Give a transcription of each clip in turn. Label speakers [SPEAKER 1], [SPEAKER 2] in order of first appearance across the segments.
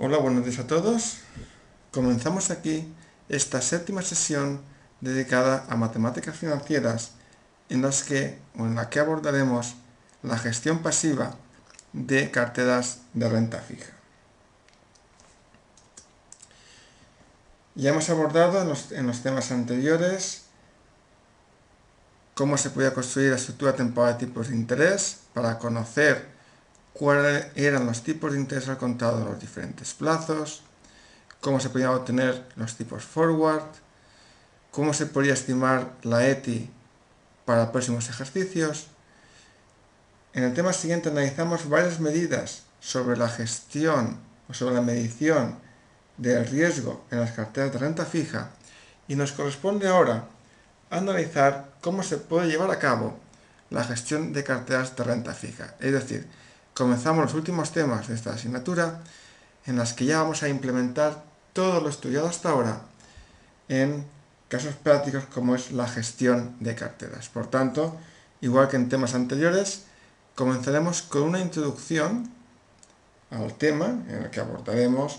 [SPEAKER 1] Hola, buenos días a todos. Comenzamos aquí esta séptima sesión dedicada a matemáticas financieras en las que, en la que abordaremos la gestión pasiva de carteras de renta fija. Ya hemos abordado en los, en los temas anteriores cómo se podía construir la estructura temporal de tipos de interés para conocer cuáles eran los tipos de interés al contado en los diferentes plazos, cómo se podían obtener los tipos forward, cómo se podía estimar la ETI para próximos ejercicios. En el tema siguiente analizamos varias medidas sobre la gestión o sobre la medición del riesgo en las carteras de renta fija y nos corresponde ahora analizar cómo se puede llevar a cabo la gestión de carteras de renta fija, es decir, comenzamos los últimos temas de esta asignatura en las que ya vamos a implementar todo lo estudiado hasta ahora en casos prácticos como es la gestión de carteras. Por tanto, igual que en temas anteriores, comenzaremos con una introducción al tema en el que abordaremos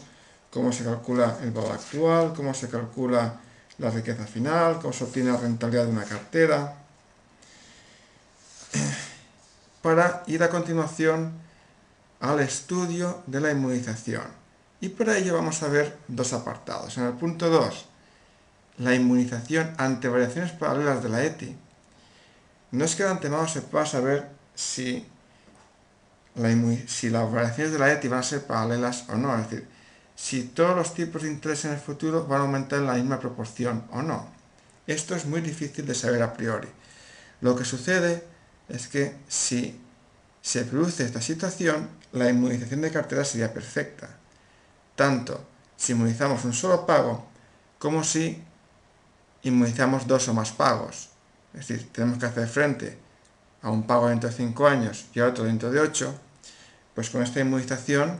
[SPEAKER 1] cómo se calcula el valor actual, cómo se calcula la riqueza final, cómo se obtiene la rentabilidad de una cartera, para ir a continuación al estudio de la inmunización. Y para ello vamos a ver dos apartados. En el punto 2, la inmunización ante variaciones paralelas de la ETI. No es que de antemano se pueda saber si, si las variaciones de la ETI van a ser paralelas o no. Es decir, si todos los tipos de interés en el futuro van a aumentar en la misma proporción o no. Esto es muy difícil de saber a priori. Lo que sucede es que si se produce esta situación, la inmunización de cartera sería perfecta, tanto si inmunizamos un solo pago como si inmunizamos dos o más pagos. Es decir, tenemos que hacer frente a un pago dentro de 5 años y a otro dentro de 8, pues con esta inmunización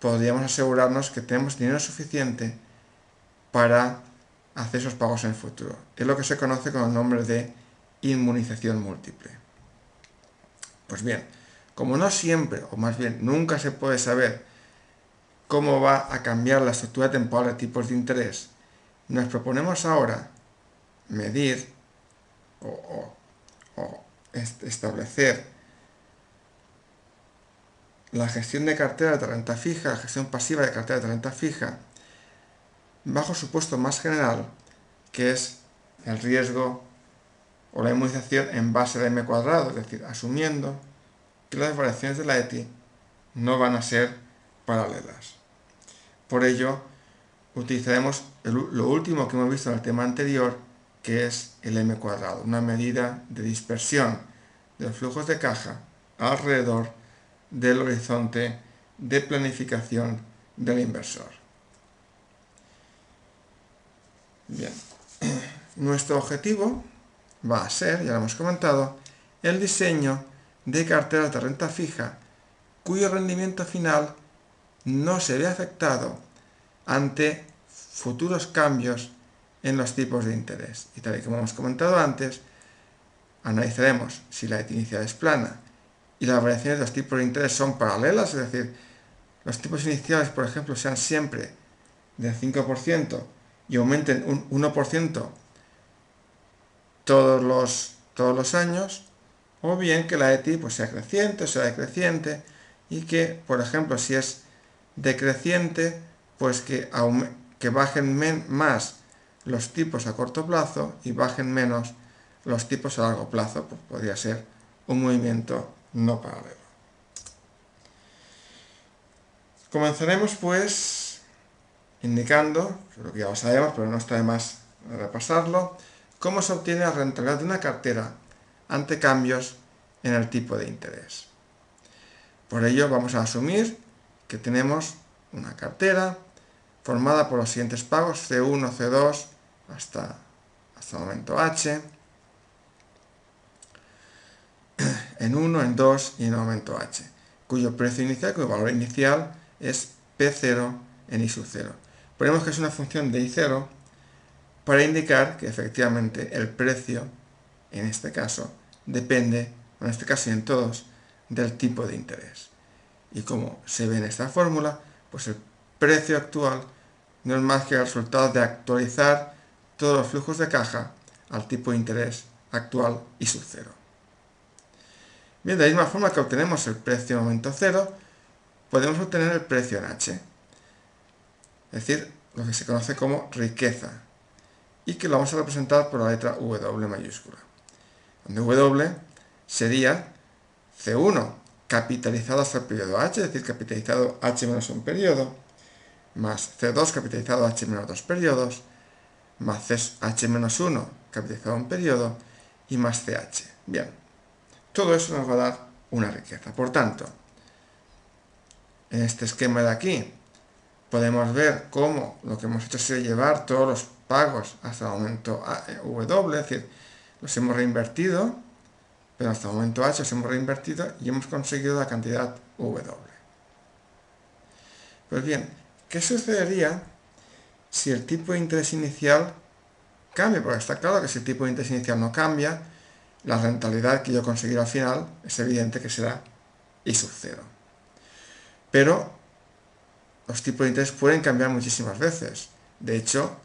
[SPEAKER 1] podríamos asegurarnos que tenemos dinero suficiente para hacer esos pagos en el futuro. Es lo que se conoce con el nombre de inmunización múltiple. Pues bien, como no siempre, o más bien nunca se puede saber cómo va a cambiar la estructura temporal de tipos de interés, nos proponemos ahora medir o, establecer la gestión de cartera de renta fija, la gestión pasiva de cartera de renta fija, bajo supuesto más general, que es el riesgo o la inmunización en base de m cuadrado, es decir, asumiendo que las variaciones de la ETI no van a ser paralelas. Por ello, utilizaremos lo último que hemos visto en el tema anterior, que es el m cuadrado, una medida de dispersión de los flujos de caja alrededor del horizonte de planificación del inversor. Bien, nuestro objetivo va a ser, ya lo hemos comentado, el diseño de carteras de renta fija cuyo rendimiento final no se ve afectado ante futuros cambios en los tipos de interés. Y tal y como hemos comentado antes, analizaremos si la inicial es plana y las variaciones de los tipos de interés son paralelas, es decir, los tipos iniciales, por ejemplo, sean siempre del 5% y aumenten un 1% todos los, todos los años, o bien que la ETI pues, sea creciente o sea decreciente, y que, por ejemplo, si es decreciente, pues que, que bajen más los tipos a corto plazo y bajen menos los tipos a largo plazo, pues podría ser un movimiento no paralelo. Comenzaremos pues indicando, lo que ya lo sabemos, pero no está de más repasarlo, cómo se obtiene la rentabilidad de una cartera ante cambios en el tipo de interés. Por ello vamos a asumir que tenemos una cartera formada por los siguientes pagos, C1, C2, hasta, hasta el momento H, en 1, en 2 y en el momento H, cuyo precio inicial, cuyo valor inicial es P0 en I sub 0. Ponemos que es una función de I0 para indicar que efectivamente el precio, en este caso, depende, en este caso y en todos, del tipo de interés. Y como se ve en esta fórmula, Pues el precio actual no es más que el resultado de actualizar todos los flujos de caja al tipo de interés actual y su cero. Bien, de la misma forma que obtenemos el precio en momento cero, podemos obtener el precio en H. Es decir, lo que se conoce como riqueza. Y que lo vamos a representar por la letra W mayúscula. Donde W sería C1 capitalizado hasta el periodo H, es decir, capitalizado H menos un periodo, más C2 capitalizado H menos dos periodos, más H menos 1 capitalizado un periodo, y más CH. Bien, todo eso nos va a dar una riqueza. Por tanto, en este esquema de aquí, podemos ver cómo lo que hemos hecho es llevar todos los pagos hasta el momento W, es decir, los hemos reinvertido, pero hasta el momento H los hemos reinvertido y hemos conseguido la cantidad W. Pues bien, ¿qué sucedería si el tipo de interés inicial cambia? Porque está claro que si el tipo de interés inicial no cambia, la rentabilidad que yo conseguiré al final es evidente que será I sub 0. Pero los tipos de interés pueden cambiar muchísimas veces. De hecho,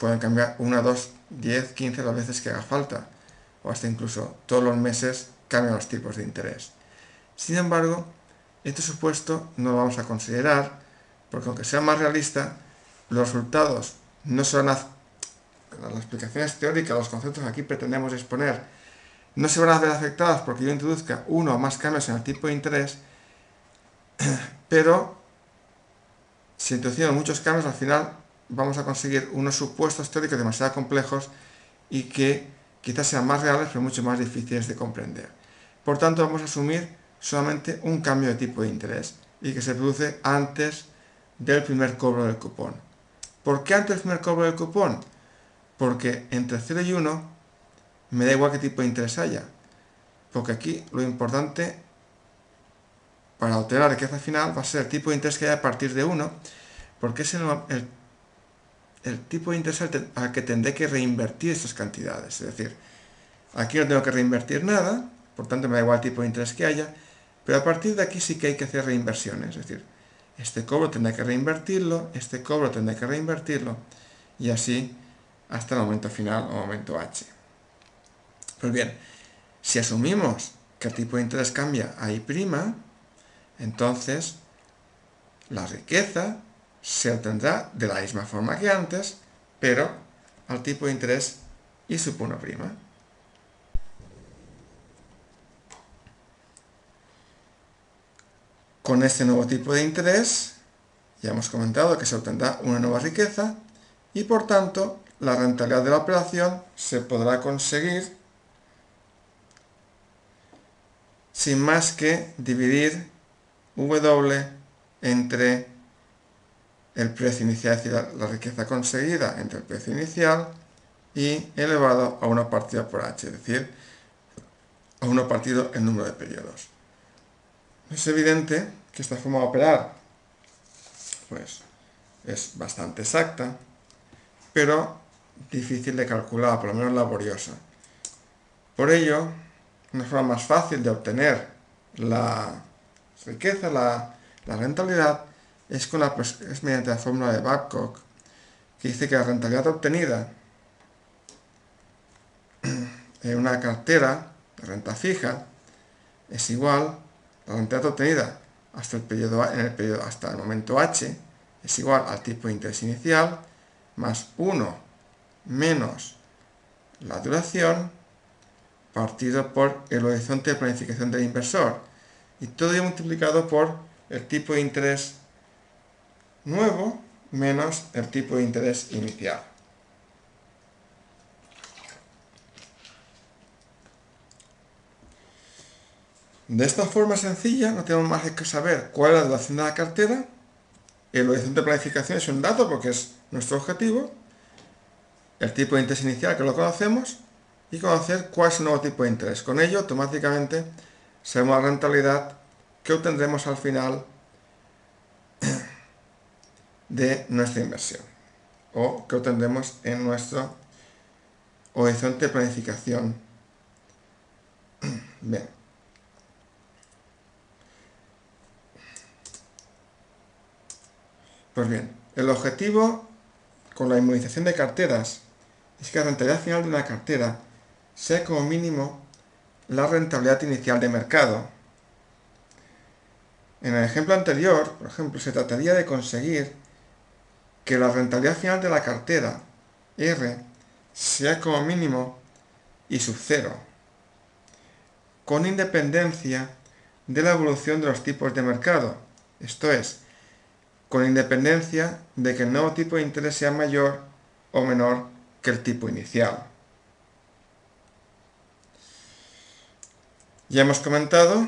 [SPEAKER 1] pueden cambiar una, dos, 10, 15 las veces que haga falta. O hasta incluso todos los meses cambian los tipos de interés. Sin embargo, este supuesto no lo vamos a considerar porque aunque sea más realista, los resultados no son las explicaciones teóricas, los conceptos que aquí pretendemos exponer, no se van a ver afectados porque yo introduzca uno o más cambios en el tipo de interés, pero si introducimos muchos cambios, al final vamos a conseguir unos supuestos teóricos demasiado complejos y que quizás sean más reales, pero mucho más difíciles de comprender. Por tanto, vamos a asumir solamente un cambio de tipo de interés y que se produce antes del primer cobro del cupón. ¿Por qué antes del primer cobro del cupón? Porque entre 0 y 1 me da igual qué tipo de interés haya. Porque aquí lo importante para obtener la riqueza final va a ser el tipo de interés que haya a partir de 1, porque es el, el, tipo de interés al, que tendré que reinvertir estas cantidades. Es decir, aquí no tengo que reinvertir nada, por tanto me da igual el tipo de interés que haya, pero a partir de aquí sí que hay que hacer reinversiones. Es decir, este cobro tendré que reinvertirlo, este cobro tendré que reinvertirlo, y así hasta el momento final o momento H. Pues bien, si asumimos que el tipo de interés cambia a I', entonces la riqueza se obtendrá de la misma forma que antes, pero al tipo de interés I sub 1'. Con este nuevo tipo de interés, ya hemos comentado que se obtendrá una nueva riqueza y por tanto la rentabilidad de la operación se podrá conseguir sin más que dividir W entre el precio inicial, es decir, la riqueza conseguida entre el precio inicial y elevado a una partida por H, es decir, a uno partido el número de periodos. Es evidente que esta forma de operar pues, es bastante exacta, pero difícil de calcular, por lo menos laboriosa. Por ello, una forma más fácil de obtener la riqueza, la, rentabilidad, es, con la, es mediante la fórmula de Babcock, que dice que la rentabilidad obtenida en una cartera de renta fija es igual, la rentabilidad obtenida hasta el periodo, en el periodo, hasta el momento h es igual al tipo de interés inicial más 1 menos la duración partido por el horizonte de planificación del inversor. Y todo ello multiplicado por el tipo de interés nuevo menos el tipo de interés inicial. De esta forma sencilla no tenemos más que saber cuál es la duración de la cartera, el horizonte de planificación es un dato porque es nuestro objetivo, el tipo de interés inicial que lo conocemos y conocer cuál es el nuevo tipo de interés. Con ello automáticamente sabemos la rentabilidad que obtendremos al final de nuestra inversión o que obtendremos en nuestro horizonte de planificación. Bien. Pues bien, el objetivo con la inmunización de carteras es que la rentabilidad final de una cartera sea como mínimo la rentabilidad inicial de mercado. En el ejemplo anterior, por ejemplo, se trataría de conseguir que la rentabilidad final de la cartera R sea como mínimo y sub cero, con independencia de la evolución de los tipos de mercado. Esto es, con independencia de que el nuevo tipo de interés sea mayor o menor que el tipo inicial. Ya hemos comentado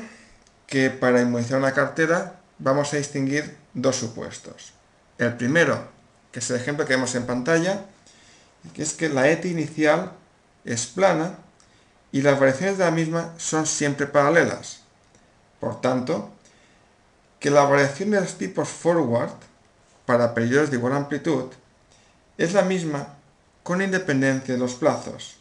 [SPEAKER 1] que para inmunizar una cartera vamos a distinguir dos supuestos. El primero, que es el ejemplo que vemos en pantalla, que es que la ETI inicial es plana y las variaciones de la misma son siempre paralelas. Por tanto, que la variación de los tipos forward para periodos de igual amplitud es la misma con independencia de los plazos.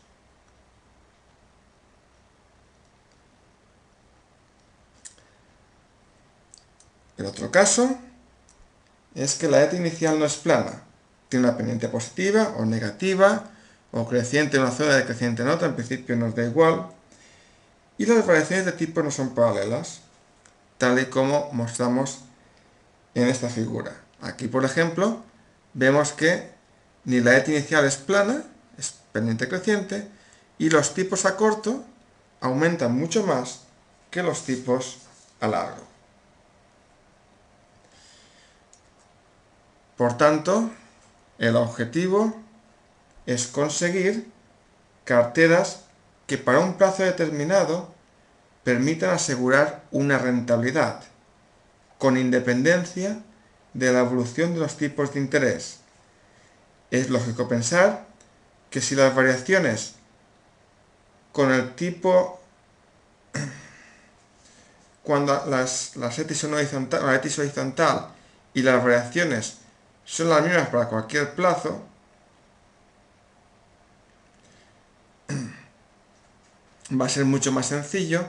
[SPEAKER 1] El otro caso es que la ETA inicial no es plana, tiene una pendiente positiva o negativa, o creciente en una zona de creciente en otra, en principio nos da igual, y las variaciones de tipo no son paralelas, tal y como mostramos en esta figura. Aquí, por ejemplo, vemos que ni la ETA inicial es plana, es pendiente creciente, y los tipos a corto aumentan mucho más que los tipos a largo. Por tanto, el objetivo es conseguir carteras que para un plazo determinado permitan asegurar una rentabilidad, con independencia de la evolución de los tipos de interés. Es lógico pensar que si las variaciones con el tipo cuando las, las horizontal, la horizontal y las variaciones son las mismas para cualquier plazo, va a ser mucho más sencillo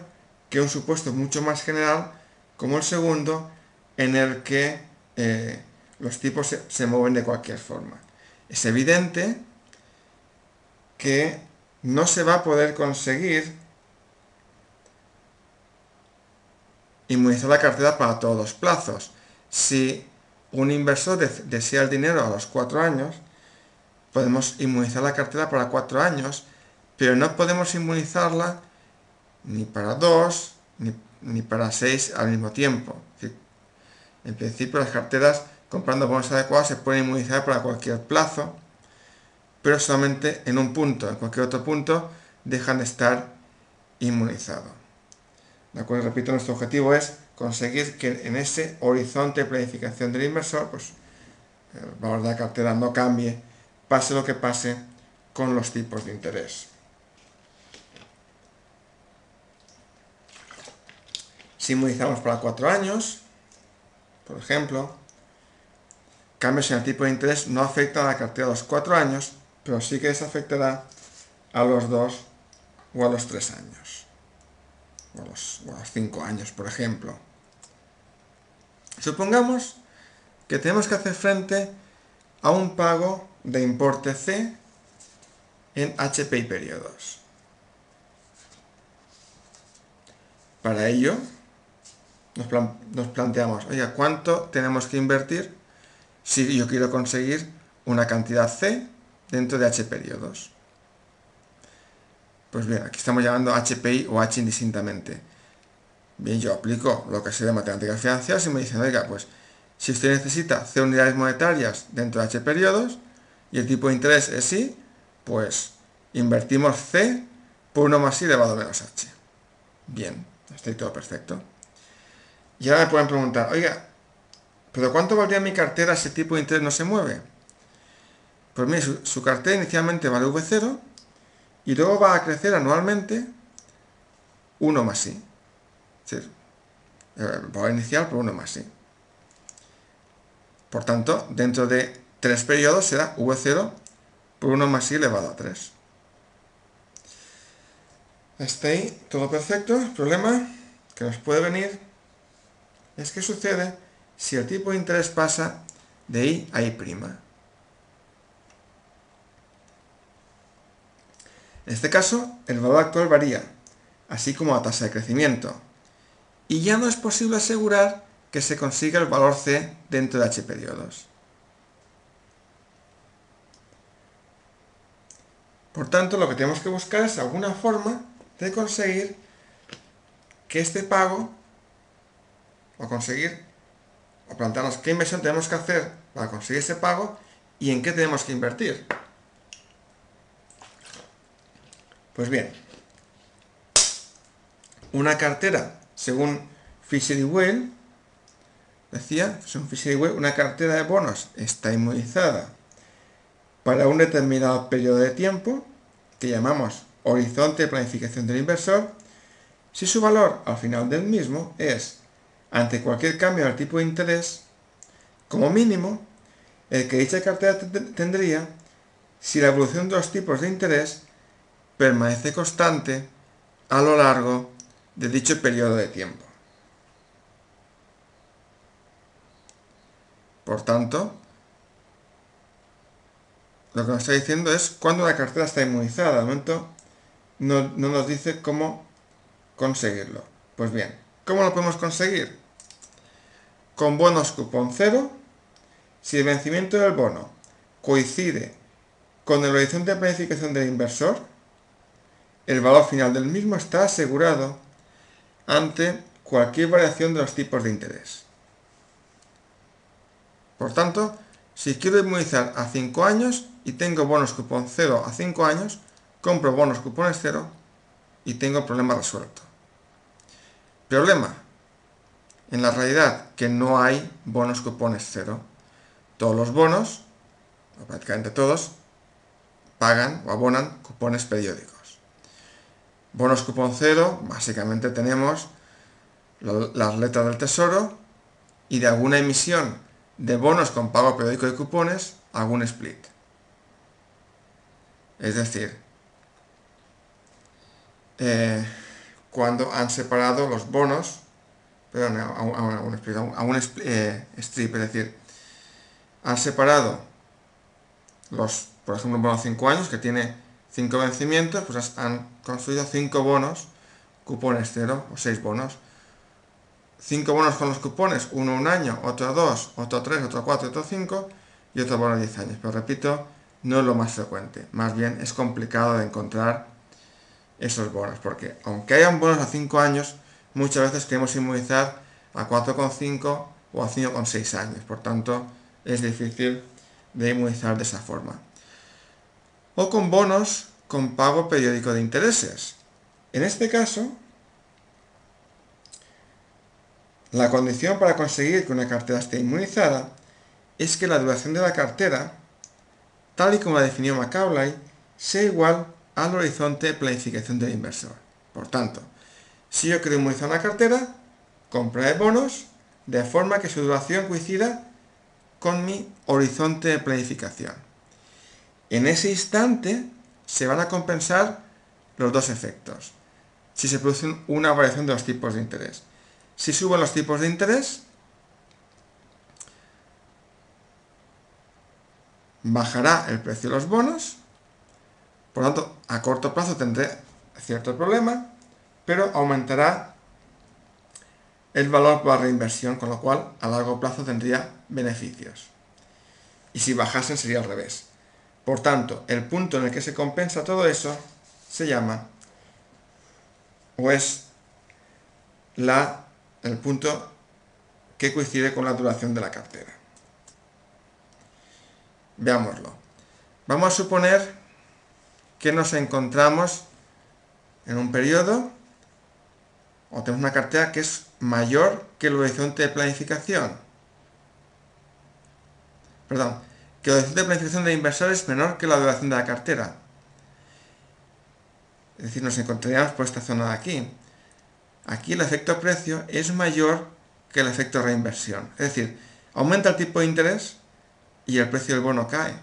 [SPEAKER 1] que un supuesto mucho más general como el segundo en el que eh, los tipos se, se mueven de cualquier forma. Es evidente que no se va a poder conseguir inmunizar la cartera para todos los plazos. Si un inversor desea el dinero a los cuatro años, podemos inmunizar la cartera para cuatro años, pero no podemos inmunizarla ni para dos ni, para seis al mismo tiempo. En principio las carteras comprando bonos adecuados se pueden inmunizar para cualquier plazo, pero solamente en un punto, en cualquier otro punto dejan de estar inmunizados. ¿De acuerdo? Repito, nuestro objetivo es conseguir que en ese horizonte de planificación del inversor, pues el valor de la cartera no cambie, pase lo que pase con los tipos de interés. Si para cuatro años, por ejemplo, cambios en el tipo de interés no afectan a la cartera a los cuatro años, pero sí que les afectará a los dos o a los tres años o a los, cinco años, por ejemplo. Supongamos que tenemos que hacer frente a un pago de importe C en HPI periodos. Para ello, nos, nos, planteamos, oiga, ¿cuánto tenemos que invertir si yo quiero conseguir una cantidad C dentro de H periodos? Pues bien, aquí estamos llamando HPI o H indistintamente. Bien, yo aplico lo que sé de matemáticas financieras y me dicen, oiga, pues si usted necesita C unidades monetarias dentro de H periodos y el tipo de interés es I, pues invertimos C por 1 más I elevado a menos H. Bien, está todo perfecto. Y ahora me pueden preguntar, oiga, ¿pero cuánto valdría mi cartera si el tipo de interés no se mueve? Pues mire, su, su cartera inicialmente vale V0 y luego va a crecer anualmente 1 más i. Es decir, el valor inicial por 1 más i. Por tanto, dentro de tres periodos será v0 por 1 más i elevado a 3. Hasta ahí, todo perfecto. El problema que nos puede venir es qué sucede si el tipo de interés pasa de I a I'. En este caso, el valor actual varía, así como la tasa de crecimiento, y ya no es posible asegurar que se consiga el valor C dentro de H periodos. Por tanto, lo que tenemos que buscar es alguna forma de conseguir que este pago, o conseguir, o plantearnos qué inversión tenemos que hacer para conseguir ese pago y en qué tenemos que invertir. Pues bien, una cartera, según Fisher y Weil, decía, según Fisher una cartera de bonos está inmunizada para un determinado periodo de tiempo, que llamamos horizonte de planificación del inversor, si su valor al final del mismo es, ante cualquier cambio del tipo de interés, como mínimo, el que dicha cartera tendría si la evolución de los tipos de interés permanece constante a lo largo de dicho periodo de tiempo. Por tanto, lo que nos está diciendo es cuando la cartera está inmunizada. De momento no, nos dice cómo conseguirlo. Pues bien, ¿cómo lo podemos conseguir? Con bonos cupón cero, si el vencimiento del bono coincide con el horizonte de planificación del inversor, el valor final del mismo está asegurado ante cualquier variación de los tipos de interés. Por tanto, si quiero inmunizar a 5 años y tengo bonos cupón 0 a 5 años, compro bonos cupones 0 y tengo el problema resuelto. Problema. En la realidad, que no hay bonos cupones 0. Todos los bonos, o prácticamente todos, pagan o abonan cupones periódicos. Bonos cupón 0, básicamente tenemos las letras del tesoro y de alguna emisión de bonos con pago periódico de cupones, algún split. Es decir, eh, cuando han separado los bonos, perdón, a, un, eh, strip, es decir, han separado los, por ejemplo, un bono de 5 años que tiene 5 vencimientos, pues han construido 5 bonos, cupones 0 o 6 bonos. 5 bonos con los cupones, uno un año, otro dos, otro tres, otro cuatro, otro cinco y otro bono de 10 años. Pero repito, no es lo más frecuente. Más bien es complicado de encontrar esos bonos, porque aunque hayan bonos a 5 años, muchas veces queremos inmunizar a 4,5 o a 5,6 años. Por tanto, es difícil de inmunizar de esa forma. O con bonos con pago periódico de intereses. En este caso, la condición para conseguir que una cartera esté inmunizada es que la duración de la cartera, tal y como la definió Macaulay, sea igual al horizonte de planificación del inversor. Por tanto, si yo quiero inmunizar una cartera, compraré bonos de forma que su duración coincida con mi horizonte de planificación. En ese instante se van a compensar los dos efectos. Si se produce una variación de los tipos de interés. Si suben los tipos de interés, bajará el precio de los bonos por lo tanto, a corto plazo tendré cierto problema, pero aumentará el valor por la reinversión, con lo cual a largo plazo tendría beneficios. Y si bajasen sería al revés. Por tanto, el punto en el que se compensa todo eso se llama, o es la, el punto que coincide con la duración de la cartera. Veámoslo. Vamos a suponer que nos encontramos en un periodo o tenemos una cartera que es mayor que el horizonte de planificación. Perdón, que el horizonte de planificación de inversores es menor que la duración de la cartera. Es decir, nos encontraríamos por esta zona de aquí. Aquí el efecto precio es mayor que el efecto reinversión. Es decir, aumenta el tipo de interés y el precio del bono cae.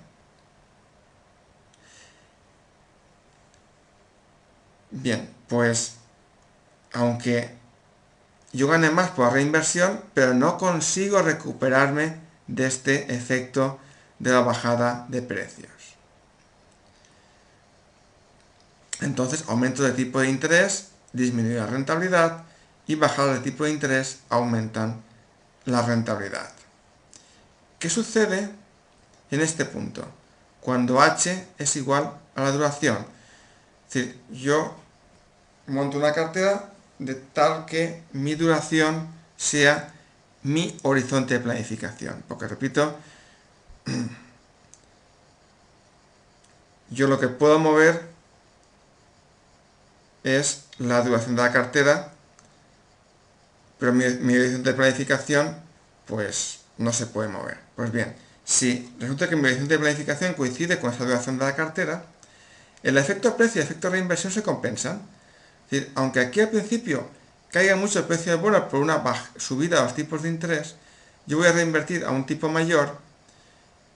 [SPEAKER 1] Bien, pues aunque yo gane más por la reinversión, pero no consigo recuperarme de este efecto de la bajada de precios. Entonces, aumento de tipo de interés disminuye la rentabilidad y bajada de tipo de interés aumentan la rentabilidad. ¿Qué sucede en este punto? Cuando h es igual a la duración. Es decir, yo monto una cartera de tal que mi duración sea mi horizonte de planificación. Porque repito, yo lo que puedo mover es la duración de la cartera, pero mi, horizonte de planificación pues no se puede mover. Pues bien, si resulta que mi horizonte de planificación coincide con esa duración de la cartera, el efecto precio y el efecto reinversión se compensan. Es decir, aunque aquí al principio caiga mucho el precio del bono por una subida de los tipos de interés, yo voy a reinvertir a un tipo mayor,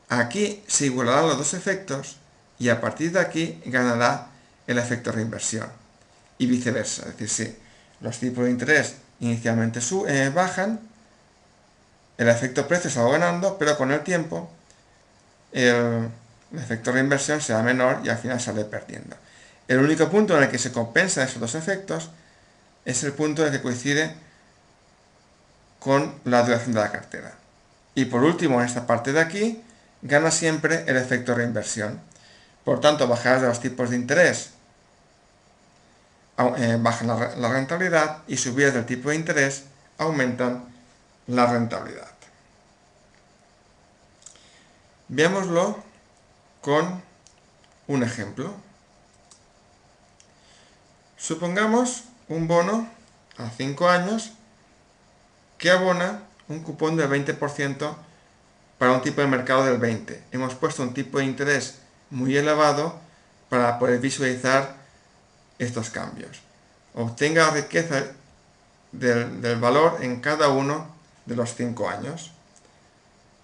[SPEAKER 1] aquí se igualarán los dos efectos y a partir de aquí ganará el efecto reinversión y viceversa. Es decir, si los tipos de interés inicialmente eh, bajan, el efecto precio se va ganando, pero con el tiempo el, efecto reinversión será menor y al final sale perdiendo. El único punto en el que se compensan esos dos efectos es el punto en el que coincide con la duración de la cartera. Y por último, en esta parte de aquí, gana siempre el efecto reinversión. Por tanto, bajadas de los tipos de interés eh, bajan la, rentabilidad y subidas del tipo de interés aumentan la rentabilidad. Veámoslo con un ejemplo. Supongamos un bono a 5 años que abona un cupón del 20% para un tipo de mercado del 20%. Hemos puesto un tipo de interés muy elevado para poder visualizar estos cambios. Obtenga riqueza del, valor en cada uno de los 5 años.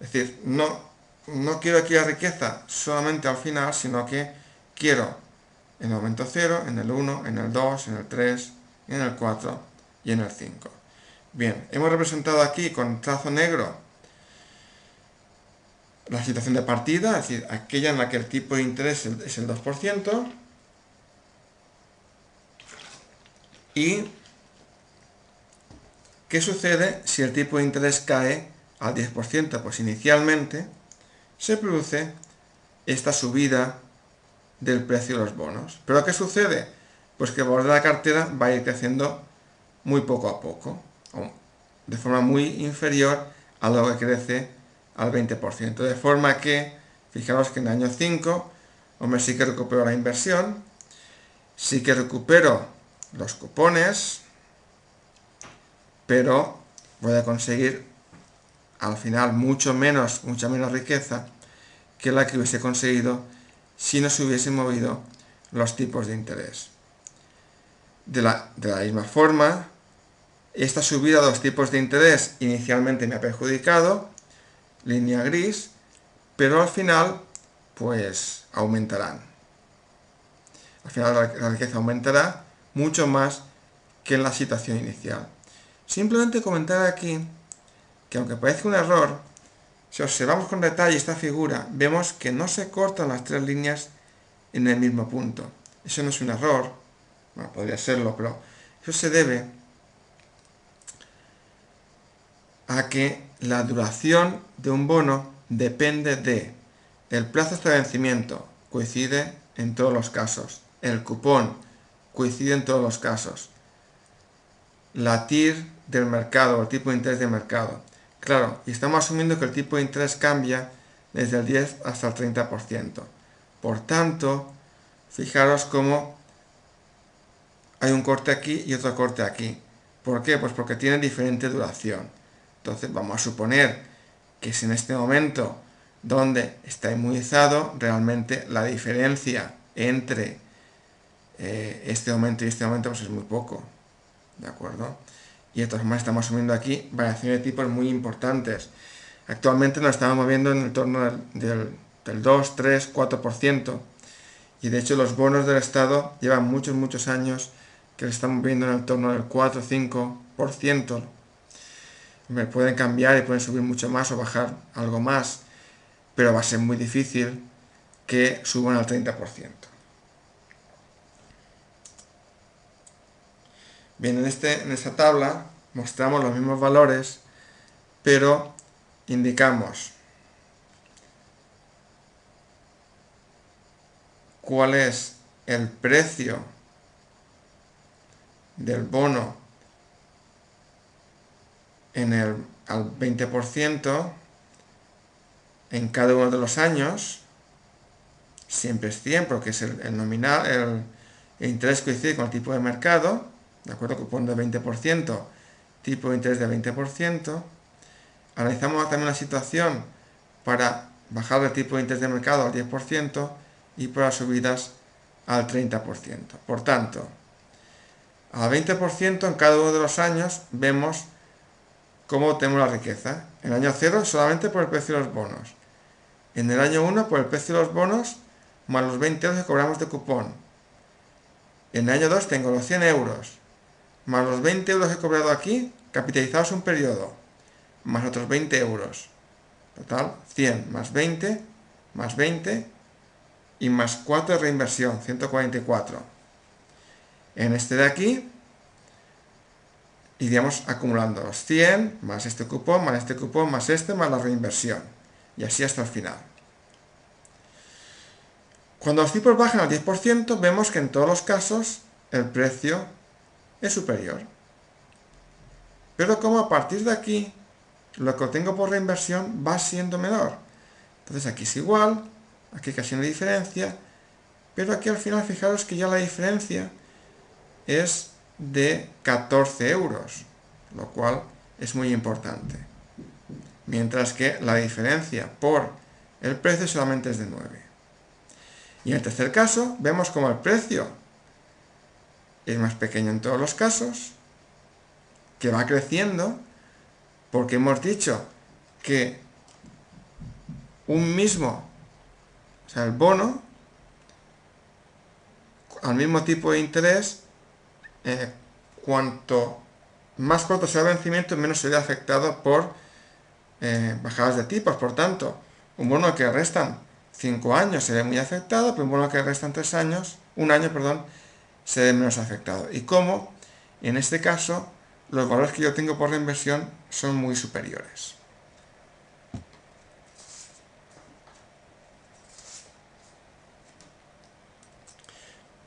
[SPEAKER 1] Es decir, no, no quiero aquí la riqueza solamente al final, sino que quiero en el momento 0, en el 1, en el 2, en el 3, en el 4 y en el 5. Bien, hemos representado aquí con trazo negro la situación de partida, es decir, aquella en la que el tipo de interés es el 2%, y ¿qué sucede si el tipo de interés cae al 10%? Pues inicialmente se produce esta subida del precio de los bonos. ¿Pero qué sucede? Pues que el valor de la cartera va a ir creciendo muy poco a poco, de forma muy inferior a lo que crece al 20%. De forma que, fijaros que en el año 5, hombre, sí que recupero la inversión, sí que recupero los cupones, pero voy a conseguir al final mucho menos, mucha menos riqueza que la que hubiese conseguido si no se hubiesen movido los tipos de interés. De la, misma forma, esta subida de los tipos de interés inicialmente me ha perjudicado, línea gris, pero al final, pues aumentarán. Al final la riqueza aumentará mucho más que en la situación inicial. Simplemente comentar aquí que aunque parezca un error, si observamos con detalle esta figura, vemos que no se cortan las tres líneas en el mismo punto. Eso no es un error, bueno, podría serlo, pero eso se debe a que la duración de un bono depende de el plazo de vencimiento, coincide en todos los casos, el cupón coincide en todos los casos, la TIR del mercado, el tipo de interés de mercado. Claro, y estamos asumiendo que el tipo de interés cambia desde el 10 hasta el 30%. Por tanto, fijaros cómo hay un corte aquí y otro corte aquí. ¿Por qué? Pues porque tiene diferente duración. Entonces vamos a suponer que si en este momento donde está inmunizado, realmente la diferencia entre eh, este aumento y este aumento pues es muy poco. ¿De acuerdo? Y de todas formas estamos asumiendo aquí variaciones de tipos muy importantes. Actualmente nos estamos moviendo en el torno del, del 2, 3, 4%. Y de hecho los bonos del Estado llevan muchos, muchos años que se están moviendo en el torno del 4, 5%. Me pueden cambiar y pueden subir mucho más o bajar algo más, pero va a ser muy difícil que suban al 30%. Bien, en, este, en esta tabla mostramos los mismos valores, pero indicamos cuál es el precio del bono en el, al 20% en cada uno de los años, siempre es 100 porque es el, nominal, el, interés coincide con el tipo de mercado, ¿de acuerdo? Cupón de 20%, tipo de interés de 20%. Analizamos también la situación para bajar el tipo de interés de mercado al 10% y para las subidas al 30%. Por tanto, al 20% en cada uno de los años vemos cómo tenemos la riqueza. En el año 0 solamente por el precio de los bonos. En el año 1 por el precio de los bonos más los 20 euros que cobramos de cupón. En el año 2 tengo los 100 euros más los 20 euros que he cobrado aquí capitalizados un periodo más otros 20 euros. Total, 100 más 20 más 20 y más 4 de reinversión, 144. En este de aquí iríamos acumulando los 100 más este cupón, más este cupón, más este, más la reinversión. Y así hasta el final. Cuando los tipos bajan al 10%, vemos que en todos los casos el precio es superior. Pero como a partir de aquí, lo que obtengo por reinversión va siendo menor. Entonces aquí es igual, aquí casi no hay diferencia, pero aquí al final fijaros que ya la diferencia es de 14 euros, lo cual es muy importante. Mientras que la diferencia por el precio solamente es de 9. Y en el tercer caso, vemos como el precio es más pequeño en todos los casos, que va creciendo, porque hemos dicho que un mismo, o sea, el bono, al mismo tipo de interés, eh, cuanto más corto sea el vencimiento, menos sería afectado por eh, bajadas de tipos. Por tanto, un bono que restan 5 años se ve muy afectado, pero un bono que restan 3 años, un año, perdón, se ve menos afectado. Y como, en este caso, los valores que yo tengo por reinversión son muy superiores.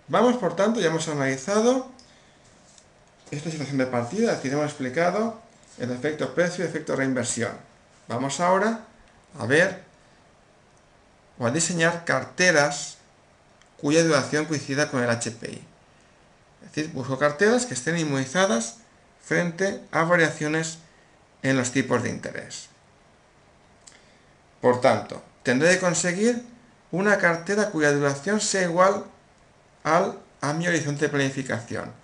[SPEAKER 1] Vamos, por tanto, ya hemos analizado esta situación de partida, es decir, hemos explicado el efecto precio y efecto reinversión. Vamos ahora a ver o a diseñar carteras cuya duración coincida con el HPI. Es decir, busco carteras que estén inmunizadas frente a variaciones en los tipos de interés. Por tanto, tendré que conseguir una cartera cuya duración sea igual al, a mi horizonte de planificación.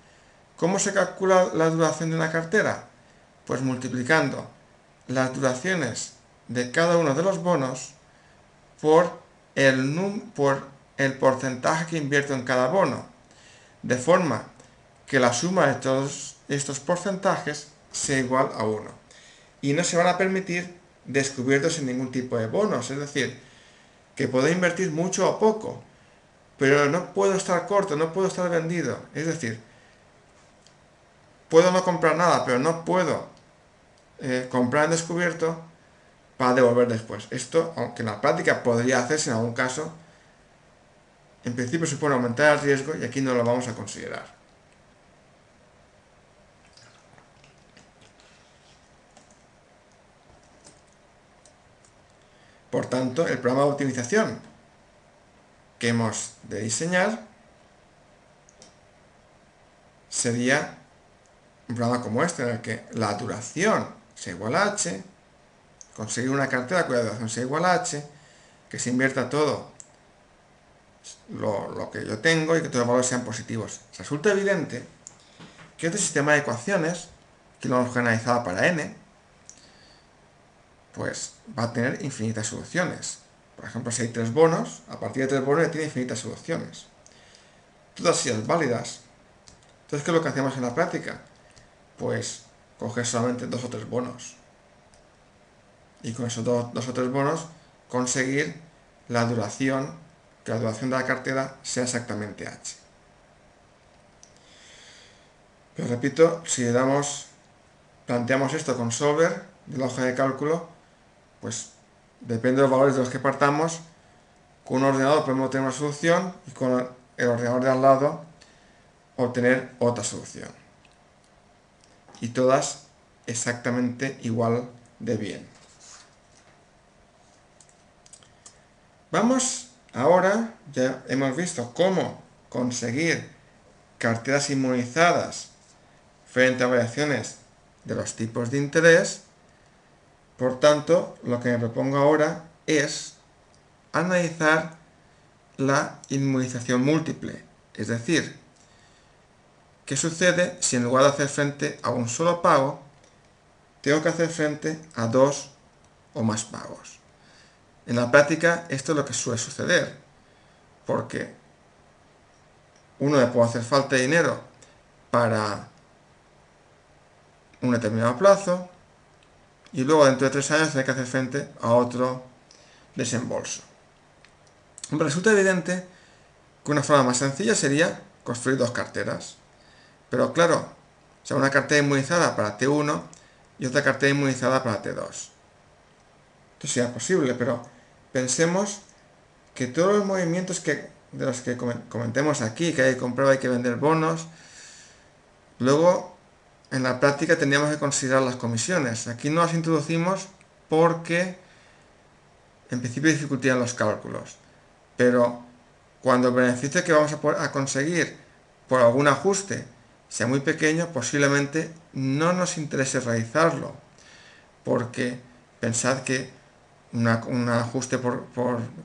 [SPEAKER 1] ¿Cómo se calcula la duración de una cartera? Pues multiplicando las duraciones de cada uno de los bonos por el, por el porcentaje que invierto en cada bono, de forma que la suma de todos estos porcentajes sea igual a 1. Y no se van a permitir descubiertos en ningún tipo de bonos, es decir, que puedo invertir mucho o poco, pero no puedo estar corto, no puedo estar vendido. Es decir, puedo no comprar nada, pero no puedo eh, comprar en descubierto para devolver después. Esto, aunque en la práctica podría hacerse en algún caso, en principio supone aumentar el riesgo y aquí no lo vamos a considerar. Por tanto, el programa de optimización que hemos de diseñar sería un programa como este, en el que la duración sea igual a h, conseguir una cartera cuya duración sea igual a h, que se invierta todo lo, que yo tengo y que todos los valores sean positivos. Resulta evidente que este sistema de ecuaciones, que lo hemos generalizado para n, pues va a tener infinitas soluciones. Por ejemplo, si hay tres bonos, a partir de tres bonos ya tiene infinitas soluciones. Todas ellas válidas. Entonces, ¿qué es lo que hacemos en la práctica? Pues coger solamente dos o tres bonos y con esos dos, dos o tres bonos conseguir la duración, que la duración de la cartera sea exactamente H. Pero repito, si damos, planteamos esto con Solver de la hoja de cálculo, pues depende de los valores de los que partamos, con un ordenador podemos tener una solución y con el ordenador de al lado obtener otra solución. Y todas exactamente igual de bien. Vamos ahora, ya hemos visto cómo conseguir carteras inmunizadas frente a variaciones de los tipos de interés. Por tanto, lo que me propongo ahora es analizar la inmunización múltiple, es decir, qué sucede si en lugar de hacer frente a un solo pago, tengo que hacer frente a dos o más pagos. En la práctica esto es lo que suele suceder, porque uno le puede hacer falta de dinero para un determinado plazo y luego dentro de tres años tiene que hacer frente a otro desembolso. Resulta evidente que una forma más sencilla sería construir dos carteras. Pero claro, o sea, una cartera inmunizada para T1 y otra cartera inmunizada para T2. Esto sería posible, pero pensemos que todos los movimientos que, de los que comentemos aquí, que hay que comprar, hay que vender bonos, luego en la práctica tendríamos que considerar las comisiones. Aquí no las introducimos porque en principio dificultarían los cálculos. Pero cuando el beneficio que vamos a conseguir por algún ajuste sea muy pequeño, posiblemente no nos interese realizarlo. Porque pensad que un ajuste por,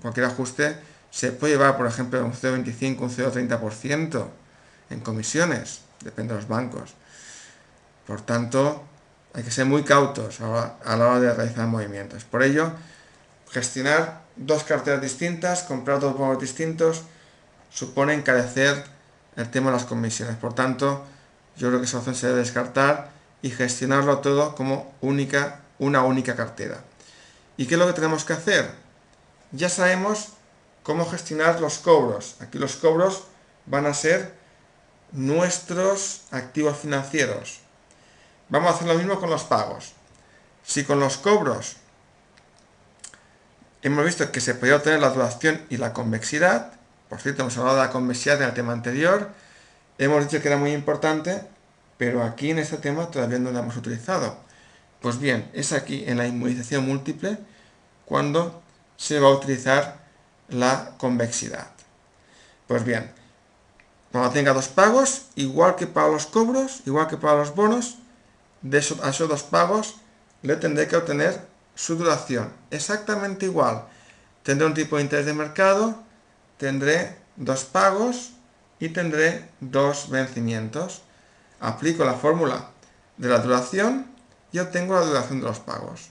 [SPEAKER 1] cualquier ajuste se puede llevar, por ejemplo, un 0,25, un 0,30% en comisiones, depende de los bancos. Por tanto, hay que ser muy cautos a la hora de realizar movimientos. Por ello, gestionar dos carteras distintas, comprar dos bonos distintos, supone encarecer el tema de las comisiones. Por tanto, yo creo que esa opción se debe descartar y gestionarlo todo como única, una única cartera. ¿Y qué es lo que tenemos que hacer? Ya sabemos cómo gestionar los cobros. Aquí los cobros van a ser nuestros activos financieros. Vamos a hacer lo mismo con los pagos. Si con los cobros hemos visto que se podía obtener la duración y la convexidad, por cierto, hemos hablado de la convexidad en el tema anterior, hemos dicho que era muy importante, pero aquí en este tema todavía no lo hemos utilizado. Pues bien, es aquí en la inmunización múltiple cuando se va a utilizar la convexidad. Pues bien, cuando tenga dos pagos, igual que para los cobros, igual que para los bonos, de a esos dos pagos le tendré que obtener su duración. Exactamente igual. Tendré un tipo de interés de mercado, tendré dos pagos y tendré dos vencimientos. Aplico la fórmula de la duración y obtengo la duración de los pagos.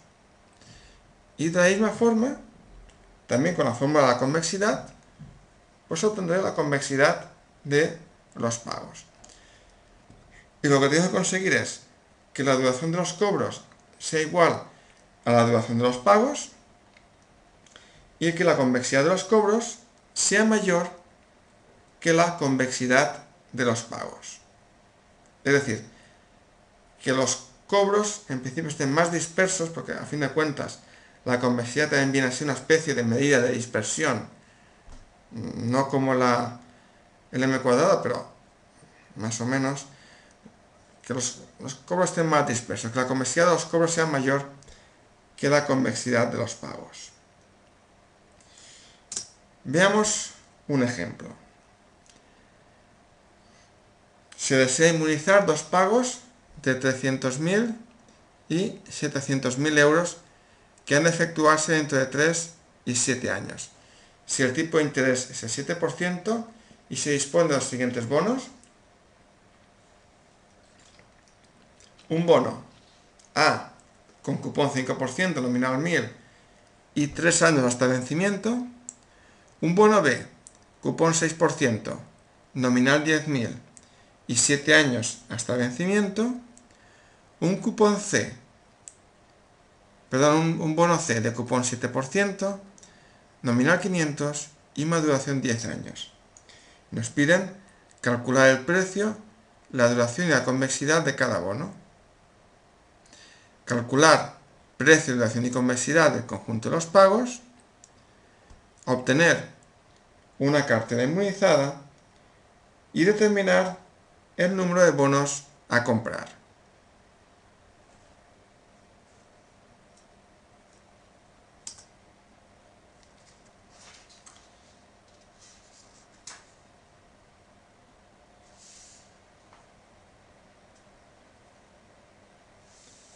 [SPEAKER 1] Y de la misma forma, también con la fórmula de la convexidad, pues obtendré la convexidad de los pagos. Y lo que tengo que conseguir es que la duración de los cobros sea igual a la duración de los pagos y que la convexidad de los cobros sea mayor que la convexidad de los pagos. Es decir, que los cobros en principio estén más dispersos, porque a fin de cuentas la convexidad también viene a ser una especie de medida de dispersión, no como la, el m cuadrado, pero más o menos, que los, los cobros estén más dispersos, que la convexidad de los cobros sea mayor que la convexidad de los pagos. Veamos un ejemplo. Se desea inmunizar dos pagos de 300.000 y 700.000 euros que han de efectuarse entre de 3 y 7 años. Si el tipo de interés es el 7% y se dispone de los siguientes bonos, un bono A con cupón 5% nominal 1000 y 3 años hasta vencimiento, un bono B cupón 6% nominal 10.000 y 7 años hasta vencimiento, un cupón C perdón, un, bono C de cupón 7%, nominal 500 y maduración 10 años. Nos piden calcular el precio, la duración y la convexidad de cada bono. Calcular precio, duración y convexidad del conjunto de los pagos. Obtener una cartera inmunizada y determinar el número de bonos a comprar.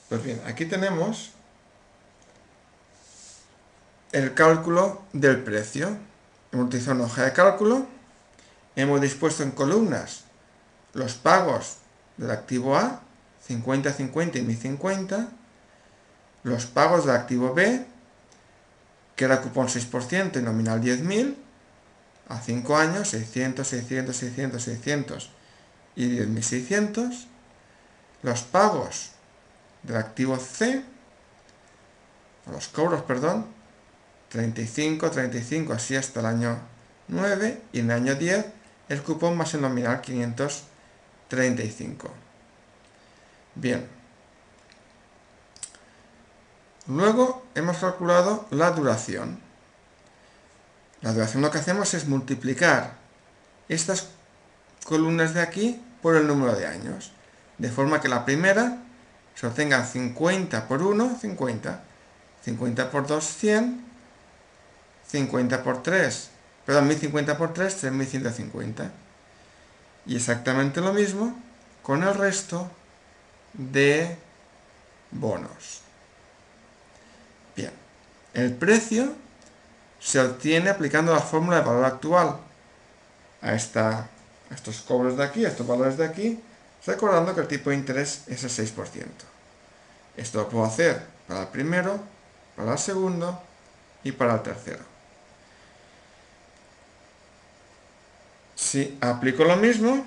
[SPEAKER 1] Pues bien, aquí tenemos el cálculo del precio. Hemos utilizado una hoja de cálculo, hemos dispuesto en columnas los pagos del activo A, 50, 50 y 1050, los pagos del activo B, que era cupón 6% y nominal 10.000, a 5 años, 600, 600, 600, 600 y 10.600, los pagos del activo C, los cobros, perdón, 35, 35, así hasta el año 9 y en el año 10 el cupón más el nominal 535. Bien. Luego hemos calculado la duración. La duración lo que hacemos es multiplicar estas columnas de aquí por el número de años. De forma que la primera se obtenga 50 por 1, 50. 50 por 2, 100. 50 por 3, perdón, 1050 por 3, 3150. Y exactamente lo mismo con el resto de bonos. Bien, el precio se obtiene aplicando la fórmula de valor actual a, esta, a estos cobros de aquí, a estos valores de aquí, recordando que el tipo de interés es el 6%. Esto lo puedo hacer para el primero, para el segundo y para el tercero. Si aplico lo mismo,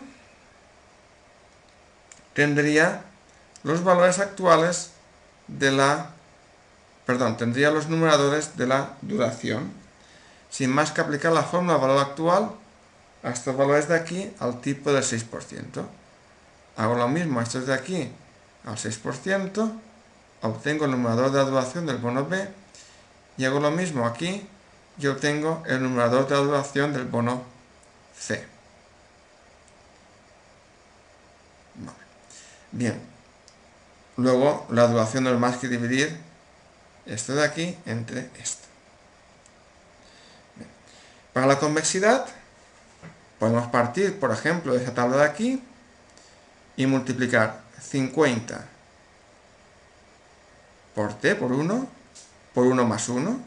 [SPEAKER 1] tendría los valores actuales de la... Perdón, tendría los numeradores de la duración. Sin más que aplicar la fórmula valor actual a estos valores de aquí al tipo del 6%. Hago lo mismo a estos de aquí al 6%, obtengo el numerador de la duración del bono B y hago lo mismo aquí y obtengo el numerador de la duración del bono C. Bien, luego la duración no más que dividir esto de aquí entre esto. Para la convexidad podemos partir, por ejemplo, de esta tabla de aquí y multiplicar 50 por t, por 1, por 1 más 1,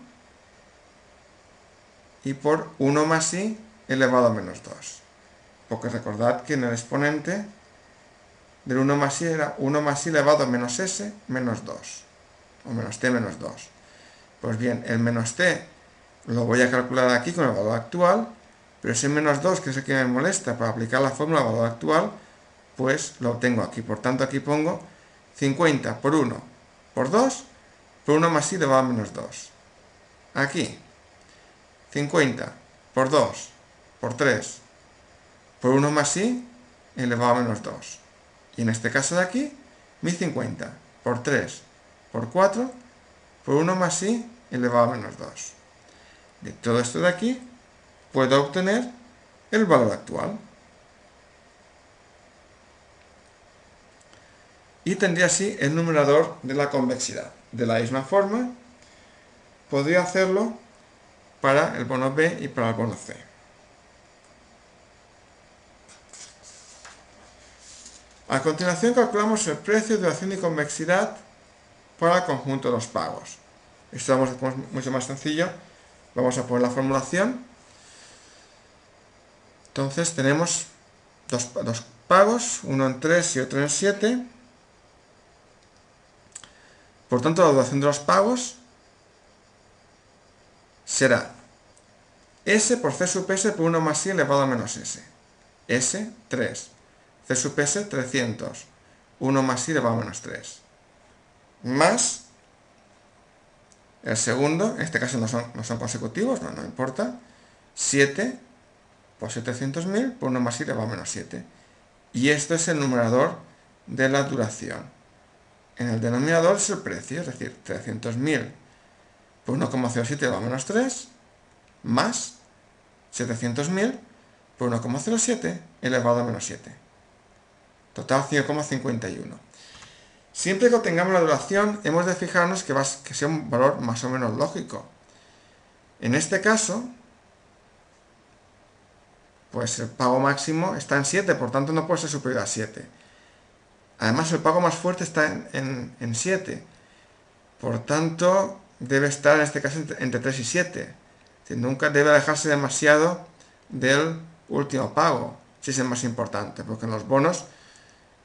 [SPEAKER 1] y por 1 más i elevado a menos 2. Porque recordad que en el exponente del 1 más i era 1 más i elevado a menos s menos 2, o menos t menos 2. Pues bien, el menos t lo voy a calcular aquí con el valor actual, pero ese menos 2, que es el que me molesta para aplicar la fórmula valor actual, pues lo obtengo aquí. Por tanto, aquí pongo 50 por 1 por 2, por 1 más i elevado a menos 2. Aquí, 50 por 2 por 3 por 1 más i elevado a menos 2. Y en este caso de aquí, 1050 por 3 por 4 por 1 más i elevado a menos 2. De todo esto de aquí, puedo obtener el valor actual. y tendría así el numerador de la convexidad. De la misma forma, podría hacerlo para el bono B y para el bono C. A continuación calculamos el precio, duración y convexidad para el conjunto de los pagos. Esto es mucho más sencillo. Vamos a poner la formulación. Entonces tenemos dos, dos pagos, uno en 3 y otro en 7 por tanto, la duración de los pagos será S por C sub S por 1 más I elevado a menos S. S, 3. C sub S, 300. 1 más I elevado a menos 3. Más El segundo, en este caso no son, no son consecutivos, no, no importa. 7 por 700.000 por 1 más 7 va a menos 7. Y esto es el numerador de la duración. En el denominador es el precio, es decir, 300.000 por 1,07 va a menos 3, más 700.000 por 1,07 elevado a menos 7. Total 5,51. Siempre que obtengamos la duración, hemos de fijarnos que, va, sea un valor más o menos lógico. En este caso, pues el pago máximo está en 7, por tanto no puede ser superior a 7. Además, el pago más fuerte está en, 7. Por tanto, debe estar en este caso entre 3 y 7. nunca debe alejarse demasiado del último pago, si es el más importante, porque en los bonos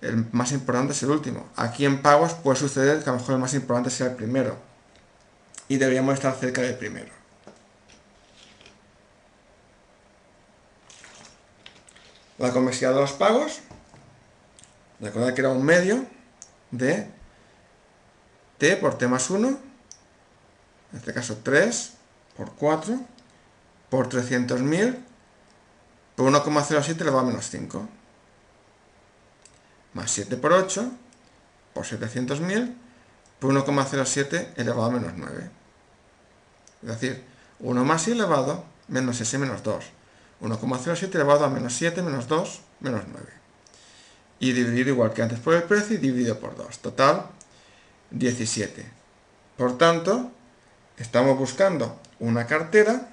[SPEAKER 1] el más importante es el último. Aquí en pagos puede suceder que a lo mejor el más importante sea el primero. Y deberíamos estar cerca del primero. La convexidad de los pagos, recordad que era un medio de t por t más 1, en este caso 3 por 4, por 300.000, por 1,07 le va a menos 5 más 7 por 8 por 700.000 por 1,07 elevado a menos 9. Es decir, 1 más y elevado menos s menos 2. 1,07 elevado a menos 7 menos 2 menos 9. Y dividido igual que antes por el precio y dividido por 2. Total, 17. Por tanto, estamos buscando una cartera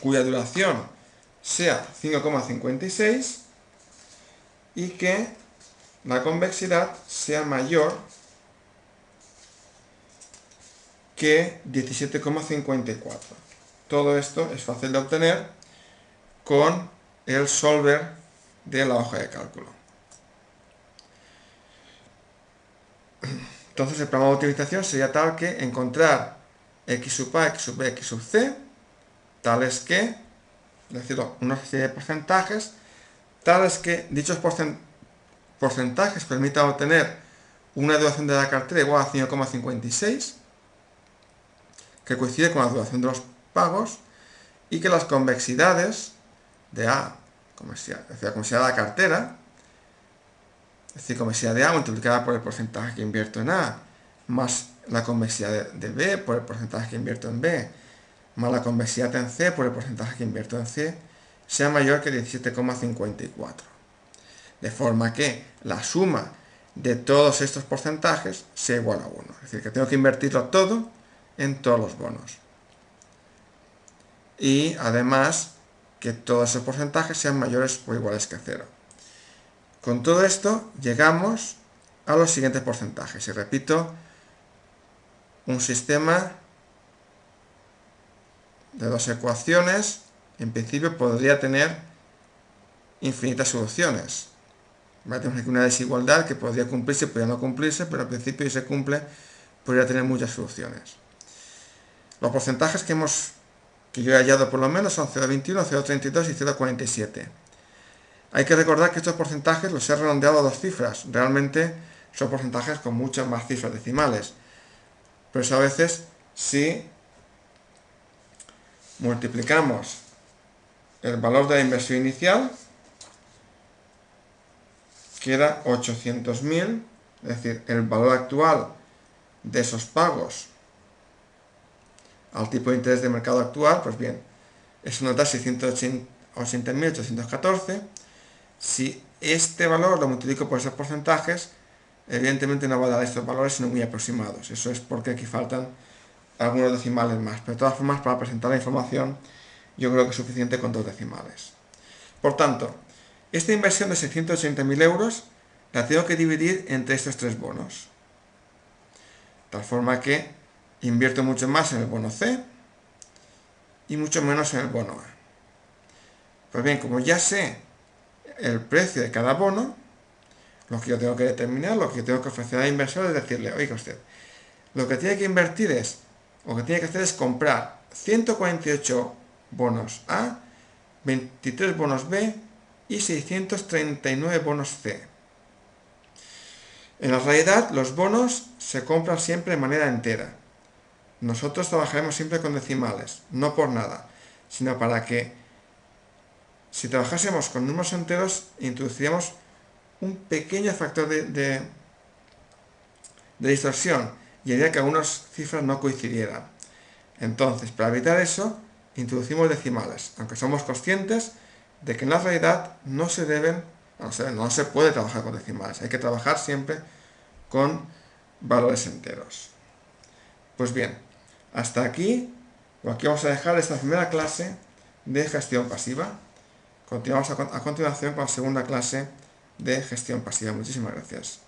[SPEAKER 1] cuya duración sea 5,56 y que la convexidad sea mayor que 17,54. Todo esto es fácil de obtener con el solver de la hoja de cálculo. Entonces el programa de optimización sería tal que encontrar x sub a, x sub b, x sub c, tales que, es decir, una serie de porcentajes tales que dichos porcentajes permitan obtener una duración de la cartera igual a 5,56, que coincide con la duración de los pagos, y que las convexidades de A, es decir, la convexidad de la cartera, es decir, convexidad de A multiplicada por el porcentaje que invierto en A, más la convexidad de B por el porcentaje que invierto en B, más la convexidad en C por el porcentaje que invierto en C, sea mayor que 17,54. De forma que la suma de todos estos porcentajes sea igual a 1. Es decir, que tengo que invertirlo todo en todos los bonos. Y además que todos esos porcentajes sean mayores o iguales que 0. Con todo esto llegamos a los siguientes porcentajes. Y repito, un sistema de dos ecuaciones en principio podría tener infinitas soluciones. Tenemos aquí una desigualdad que podría cumplirse, podría no cumplirse, pero al principio si se cumple, podría tener muchas soluciones. Los porcentajes que hemos que yo he hallado por lo menos son 0,21, 0,32 y 0,47. Hay que recordar que estos porcentajes los he redondeado a dos cifras. Realmente son porcentajes con muchas más cifras decimales. Pero eso a veces si multiplicamos el valor de la inversión inicial, que era 800.000, es decir, el valor actual de esos pagos al tipo de interés de mercado actual, pues bien, eso nos da 680.814. Si este valor lo multiplico por esos porcentajes, evidentemente no va a dar estos valores, sino muy aproximados. Eso es porque aquí faltan algunos decimales más. Pero de todas formas, para presentar la información, yo creo que es suficiente con dos decimales. Por tanto, esta inversión de 680.000 euros la tengo que dividir entre estos tres bonos. Tal forma que invierto mucho más en el bono C y mucho menos en el bono A. Pues bien, como ya sé el precio de cada bono, lo que yo tengo que determinar, lo que yo tengo que ofrecer al inversor es decirle, oiga usted, lo que tiene que invertir es, o que tiene que hacer es comprar 148 bonos A, 23 bonos B y 639 bonos C. En la realidad, los bonos se compran siempre de manera entera. nosotros trabajaremos siempre con decimales, no por nada, sino para que si trabajásemos con números enteros, introduciríamos un pequeño factor de, de, distorsión y haría que algunas cifras no coincidieran. Entonces, para evitar eso, introducimos decimales, aunque somos conscientes de que en la realidad no se deben, no se, puede trabajar con decimales, hay que trabajar siempre con valores enteros. Pues bien, hasta aquí, aquí vamos a dejar esta primera clase de gestión pasiva. Continuamos a continuación con la segunda clase de gestión pasiva. Muchísimas gracias.